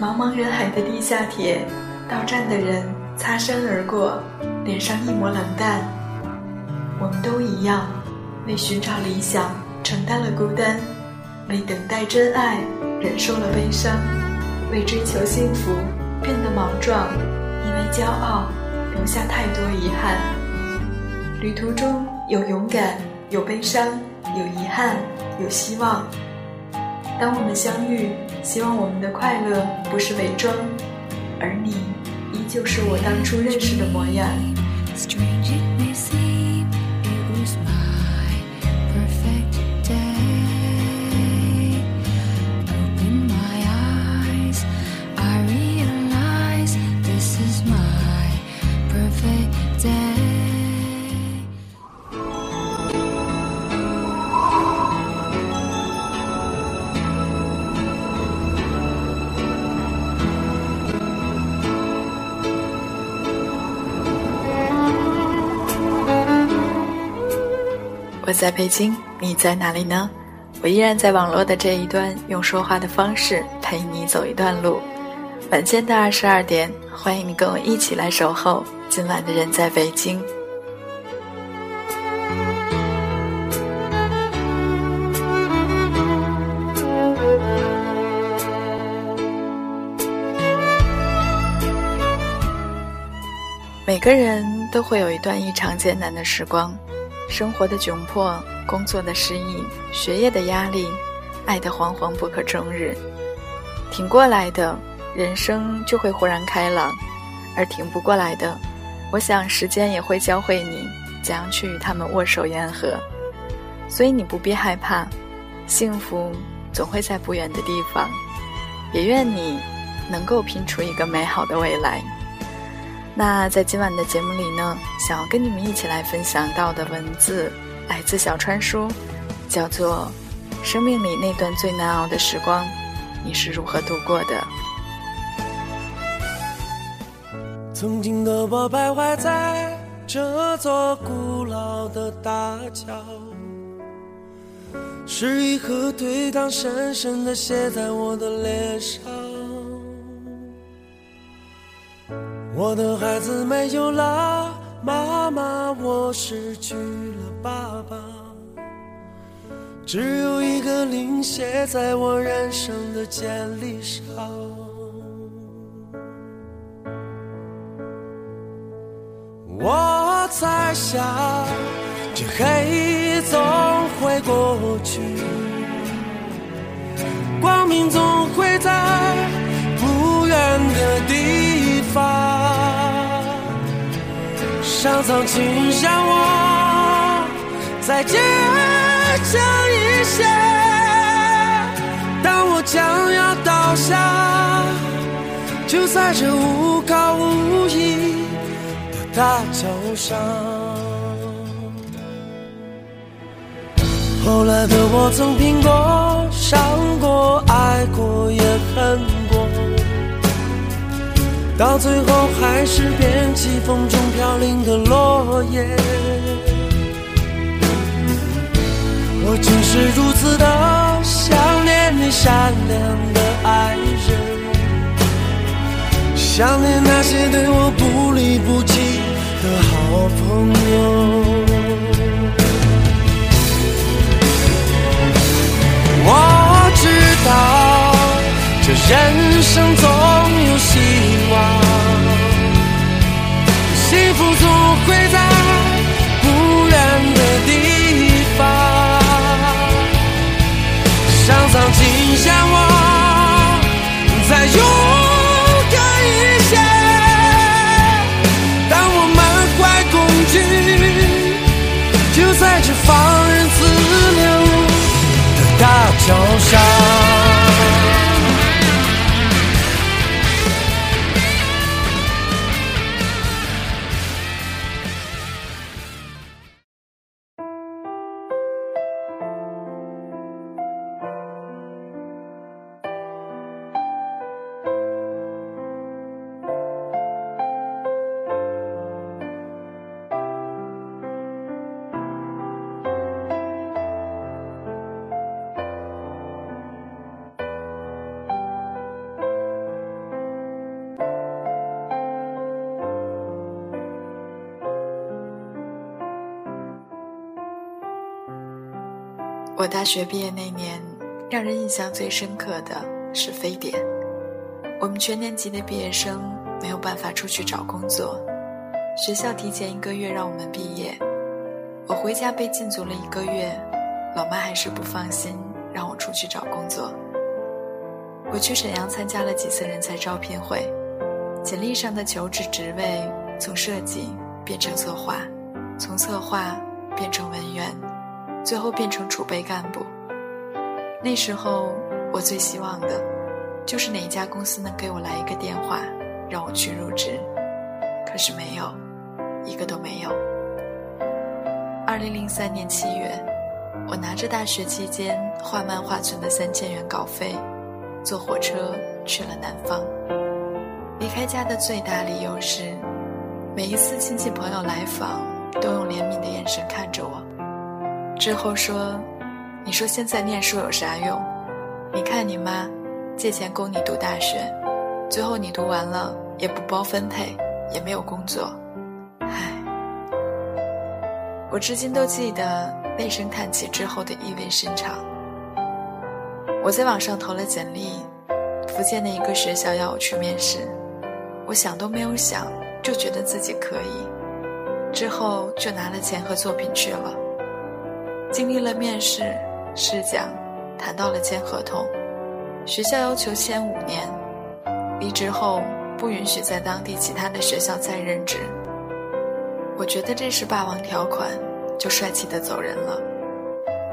茫茫人海的地下铁，到站的人擦身而过，脸上一抹冷淡。我们都一样，为寻找理想承担了孤单，为等待真爱忍受了悲伤，为追求幸福变得莽撞，因为骄傲留下太多遗憾。旅途中有勇敢，有悲伤，有遗憾，有希望。当我们相遇，希望我们的快乐不是伪装，而你依旧是我当初认识的模样 strangeness。我在北京，你在哪里呢？我依然在网络的这一端，用说话的方式陪你走一段路。晚间的二十二点，欢迎你跟我一起来守候今晚的人在北京。每个人都会有一段异常艰难的时光。生活的窘迫，工作的失意，学业的压力，爱的惶惶不可终日。挺过来的，人生就会豁然开朗；而挺不过来的，我想时间也会教会你怎样去与他们握手言和。所以你不必害怕，幸福总会在不远的地方。也愿你能够拼出一个美好的未来。那在今晚的节目里呢，想要跟你们一起来分享到的文字，来自小川书，叫做《生命里那段最难熬的时光，你是如何度过的》。曾经的我徘徊在这座古老的大桥，是一颗对抗深深的写在我的脸上。我的孩子没有了妈妈，我失去了爸爸，只有一个零写在我人生的简历上。我在想，这黑总会过去，光明总会在上苍，请让我再坚强一些。当我将要倒下，就在这无靠无依的大桥上。后来的我曾拼过、伤过、爱过，也恨过。到最后，还是变起风中飘零的落叶。我竟是如此的想念你善良的爱人，想念那些对我不离不弃的好朋友。我知道，这人生总总会我大学毕业那年，让人印象最深刻的是非典。我们全年级的毕业生没有办法出去找工作，学校提前一个月让我们毕业。我回家被禁足了一个月，老妈还是不放心，让我出去找工作。我去沈阳参加了几次人才招聘会，简历上的求职职位从设计变成策划，从策划变成文员，最后变成储备干部。那时候我最希望的，就是哪一家公司能给我来一个电话，让我去入职。可是没有，一个都没有。二零零三年七月，我拿着大学期间画漫画存的三千元稿费。坐火车去了南方。离开家的最大理由是，每一次亲戚朋友来访，都用怜悯的眼神看着我，之后说：“你说现在念书有啥用？你看你妈，借钱供你读大学，最后你读完了也不包分配，也没有工作。”唉，我至今都记得那声叹气之后的意味深长。我在网上投了简历，福建的一个学校要我去面试，我想都没有想，就觉得自己可以，之后就拿了钱和作品去了。经历了面试、试讲，谈到了签合同，学校要求签五年，离职后不允许在当地其他的学校再任职。我觉得这是霸王条款，就帅气的走人了。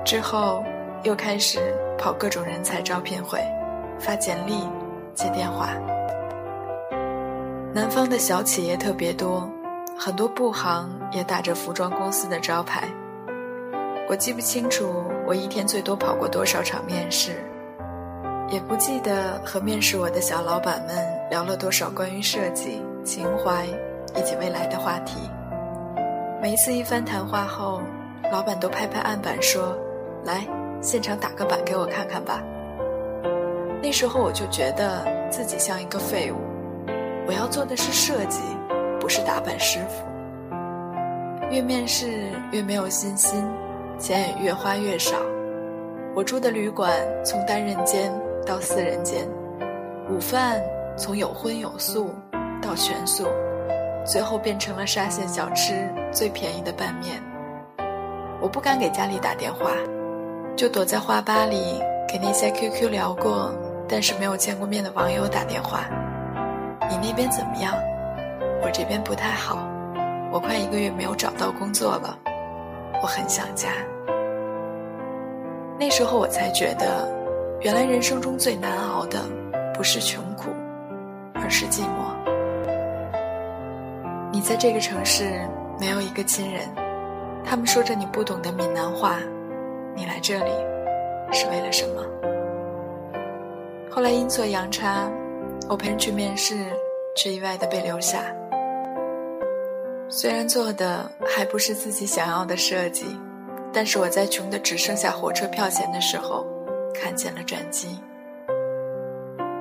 之后又开始。跑各种人才招聘会，发简历，接电话。南方的小企业特别多，很多布行也打着服装公司的招牌。我记不清楚我一天最多跑过多少场面试，也不记得和面试我的小老板们聊了多少关于设计、情怀以及未来的话题。每一次一番谈话后，老板都拍拍案板说：“来。”现场打个板给我看看吧。那时候我就觉得自己像一个废物，我要做的是设计，不是打板师傅。越面试越没有信心，钱也越花越少。我住的旅馆从单人间到四人间，午饭从有荤有素到全素，最后变成了沙县小吃最便宜的拌面。我不敢给家里打电话。就躲在花吧里给那些 QQ 聊过，但是没有见过面的网友打电话。你那边怎么样？我这边不太好，我快一个月没有找到工作了，我很想家。那时候我才觉得，原来人生中最难熬的不是穷苦，而是寂寞。你在这个城市没有一个亲人，他们说着你不懂的闽南话。你来这里是为了什么？后来阴错阳差，我陪人去面试，却意外的被留下。虽然做的还不是自己想要的设计，但是我在穷的只剩下火车票钱的时候，看见了转机。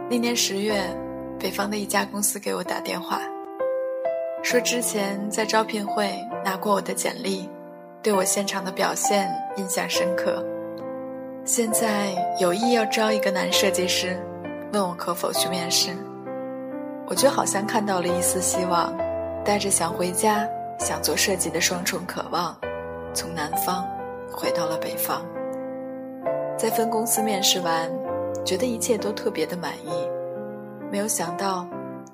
那年十月，北方的一家公司给我打电话，说之前在招聘会拿过我的简历。对我现场的表现印象深刻，现在有意要招一个男设计师，问我可否去面试。我就好像看到了一丝希望，带着想回家、想做设计的双重渴望，从南方回到了北方。在分公司面试完，觉得一切都特别的满意，没有想到，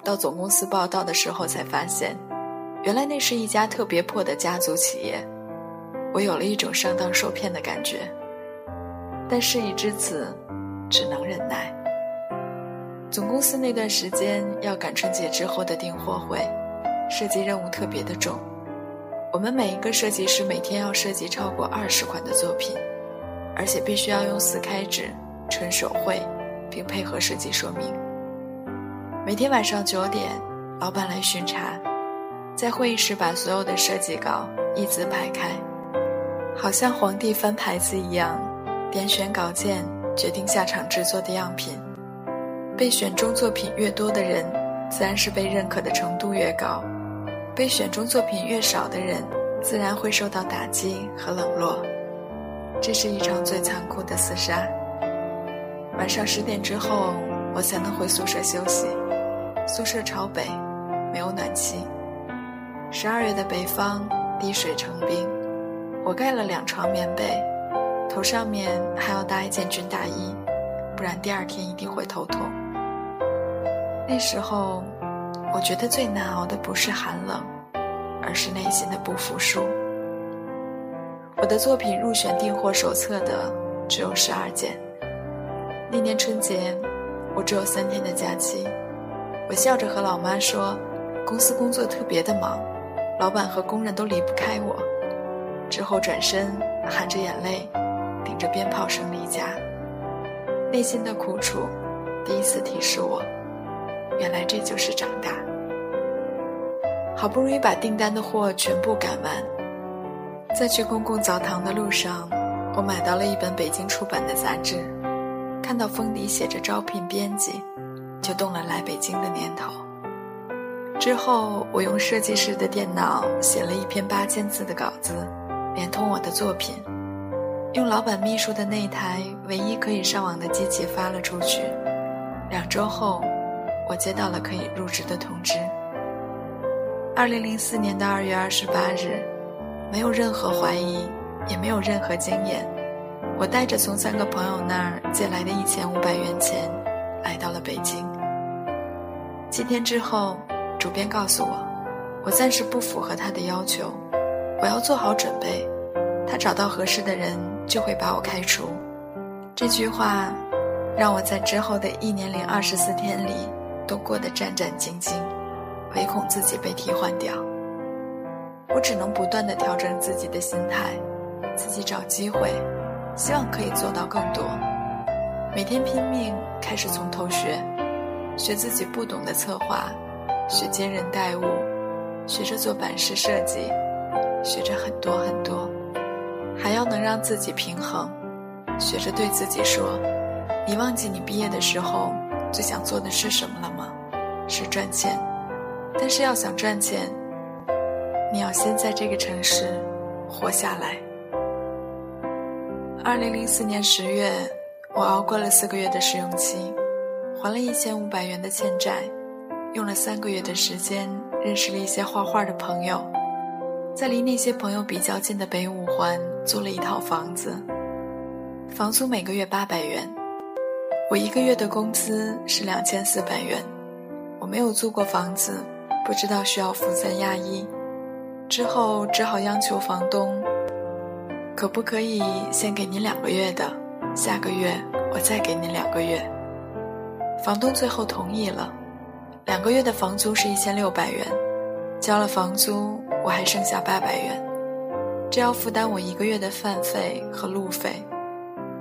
到总公司报道的时候才发现，原来那是一家特别破的家族企业。我有了一种上当受骗的感觉，但事已至此，只能忍耐。总公司那段时间要赶春节之后的订货会，设计任务特别的重。我们每一个设计师每天要设计超过二十款的作品，而且必须要用四开纸、纯手绘，并配合设计说明。每天晚上九点，老板来巡查，在会议室把所有的设计稿一字排开。好像皇帝翻牌子一样，点选稿件，决定下场制作的样品。被选中作品越多的人，自然是被认可的程度越高；被选中作品越少的人，自然会受到打击和冷落。这是一场最残酷的厮杀。晚上十点之后，我才能回宿舍休息。宿舍朝北，没有暖气。十二月的北方，滴水成冰。我盖了两床棉被，头上面还要搭一件军大衣，不然第二天一定会头痛。那时候，我觉得最难熬的不是寒冷，而是内心的不服输。我的作品入选订货手册的只有十二件。那年春节，我只有三天的假期，我笑着和老妈说，公司工作特别的忙，老板和工人都离不开我。之后转身，含着眼泪，顶着鞭炮声离家。内心的苦楚，第一次提示我，原来这就是长大。好不容易把订单的货全部赶完，在去公共澡堂的路上，我买到了一本北京出版的杂志。看到封底写着招聘编辑，就动了来北京的念头。之后，我用设计师的电脑写了一篇八千字的稿子，连同我的作品，用老板秘书的那台唯一可以上网的机器发了出去。两周后，我接到了可以入职的通知。二零零四年的二月二十八日，没有任何怀疑，也没有任何经验。我带着从三个朋友那儿借来的一千五百元钱，来到了北京。七天之后，主编告诉我，我暂时不符合他的要求，我要做好准备，他找到合适的人就会把我开除。这句话，让我在之后的一年零二十四天里都过得战战兢兢，唯恐自己被替换掉。我只能不断的调整自己的心态，自己找机会。希望可以做到更多，每天拼命开始从头学，学自己不懂的策划，学接人待物，学着做版式设计，学着很多很多，还要能让自己平衡，学着对自己说：“你忘记你毕业的时候最想做的是什么了吗？是赚钱。但是要想赚钱，你要先在这个城市活下来。”二零零四年十月，我熬过了四个月的试用期，还了一千五百元的欠债，用了三个月的时间认识了一些画画的朋友，在离那些朋友比较近的北五环租了一套房子，房租每个月八百元，我一个月的工资是两千四百元，我没有租过房子，不知道需要付三押一，之后只好央求房东。可不可以先给您两个月的，下个月我再给您两个月。房东最后同意了，两个月的房租是一千六百元，交了房租我还剩下八百元，这要负担我一个月的饭费和路费。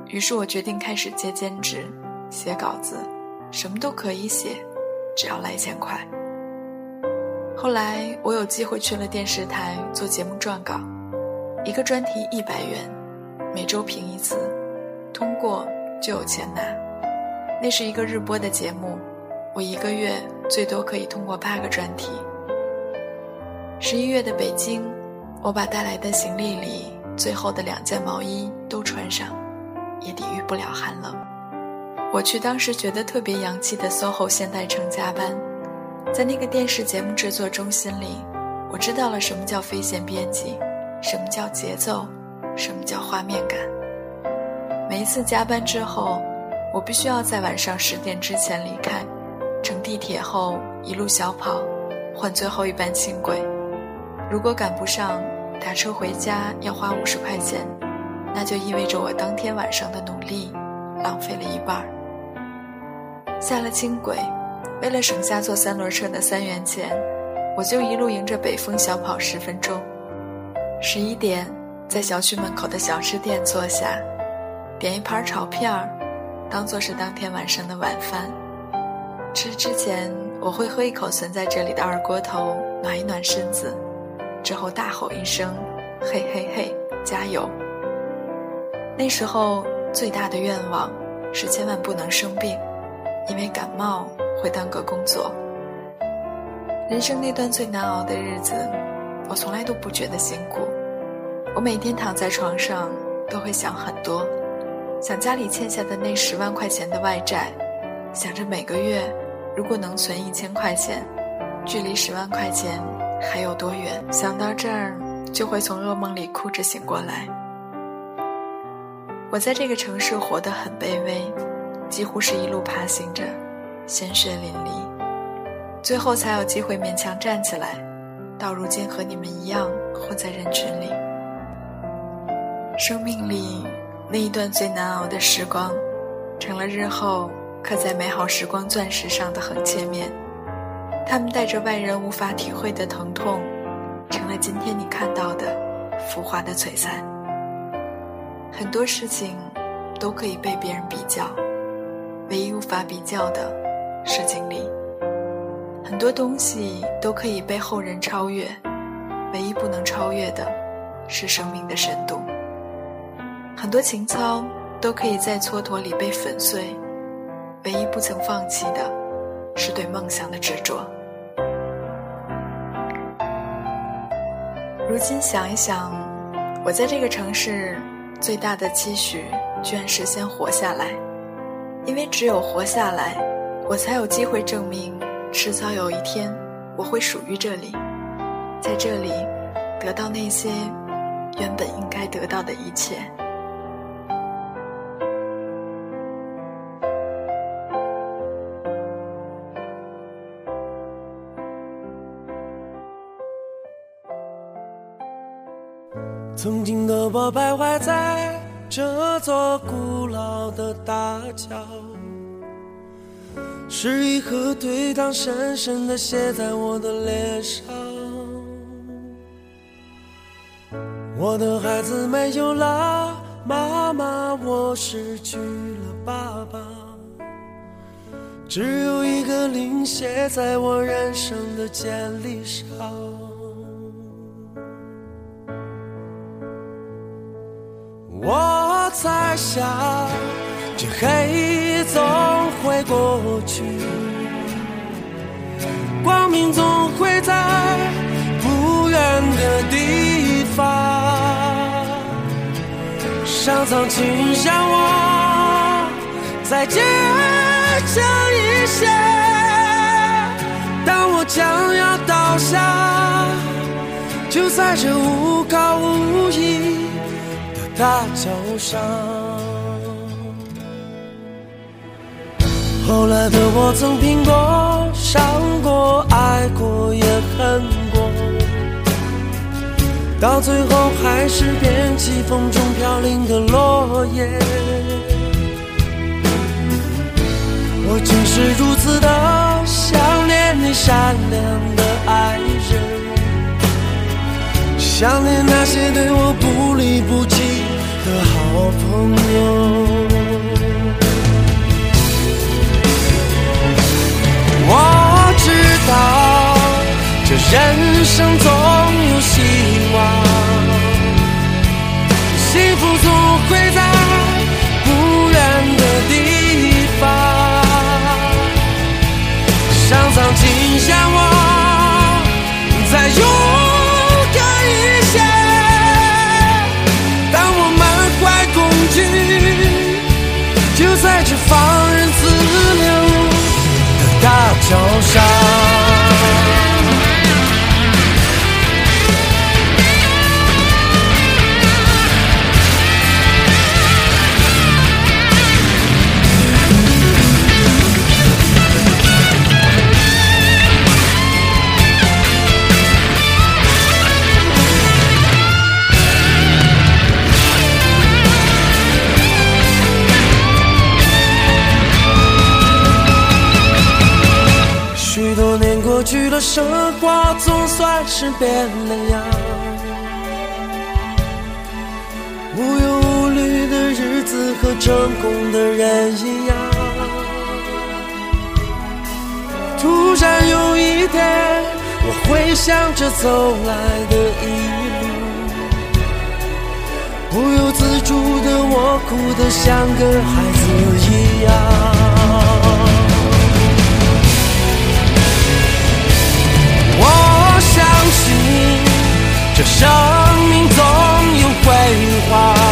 于是我决定开始接兼职，写稿子，什么都可以写，只要来钱快。后来我有机会去了电视台做节目撰稿。一个专题一百元，每周评一次，通过就有钱拿。那是一个日播的节目，我一个月最多可以通过八个专题。十一月的北京，我把带来的行李里最后的两件毛衣都穿上，也抵御不了寒冷。我去当时觉得特别洋气的 SOHO 现代城加班，在那个电视节目制作中心里，我知道了什么叫非线编辑。什么叫节奏？什么叫画面感？每一次加班之后，我必须要在晚上十点之前离开，乘地铁后一路小跑，换最后一班轻轨。如果赶不上，打车回家要花五十块钱，那就意味着我当天晚上的努力浪费了一半儿。下了轻轨，为了省下坐三轮车的三元钱，我就一路迎着北风小跑十分钟。十一点，在小区门口的小吃店坐下，点一盘炒片儿，当做是当天晚上的晚饭。吃之前，我会喝一口存在这里的二锅头，暖一暖身子，之后大吼一声：“嘿嘿嘿，加油！”那时候最大的愿望是千万不能生病，因为感冒会耽搁工作。人生那段最难熬的日子。我从来都不觉得辛苦，我每天躺在床上都会想很多，想家里欠下的那十万块钱的外债，想着每个月如果能存一千块钱，距离十万块钱还有多远？想到这儿，就会从噩梦里哭着醒过来。我在这个城市活得很卑微，几乎是一路爬行着，鲜血淋漓，最后才有机会勉强站起来。到如今和你们一样混在人群里。生命里那一段最难熬的时光，成了日后刻在美好时光钻石上的横切面。他们带着外人无法体会的疼痛，成了今天你看到的浮华的璀璨。很多事情都可以被别人比较，唯一无法比较的是经历。很多东西都可以被后人超越，唯一不能超越的是生命的深度。很多情操都可以在蹉跎里被粉碎，唯一不曾放弃的，是对梦想的执着。如今想一想，我在这个城市最大的期许，居然是先活下来，因为只有活下来，我才有机会证明，迟早有一天，我会属于这里，在这里，得到那些原本应该得到的一切。曾经的我徘徊在这座古老的大桥，是一颗对糖深深的写在我的脸上。我的孩子没有了妈妈，我失去了爸爸，只有一个零写在我人生的简历上。我在想，这黑夜总会过去，光明总会在不远的地方。上苍，请让我再坚强一些。当我将要倒下，就在这无靠无依。大桥上，后来的我曾拼过、伤过、爱过，也恨过，到最后还是变起风中飘零的落叶。我竟是如此的想念你善良的爱人。想念那些对我不离不弃的好朋友。我知道这人生总有希望，幸福总会在不远的地方。上苍，请向我潇洒。去了，生活总算是变了样。无忧无虑的日子和成功的人一样。突然有一天，我回想着走来的一路，不由自主的，我哭得像个孩子一样。心，这生命总有辉煌。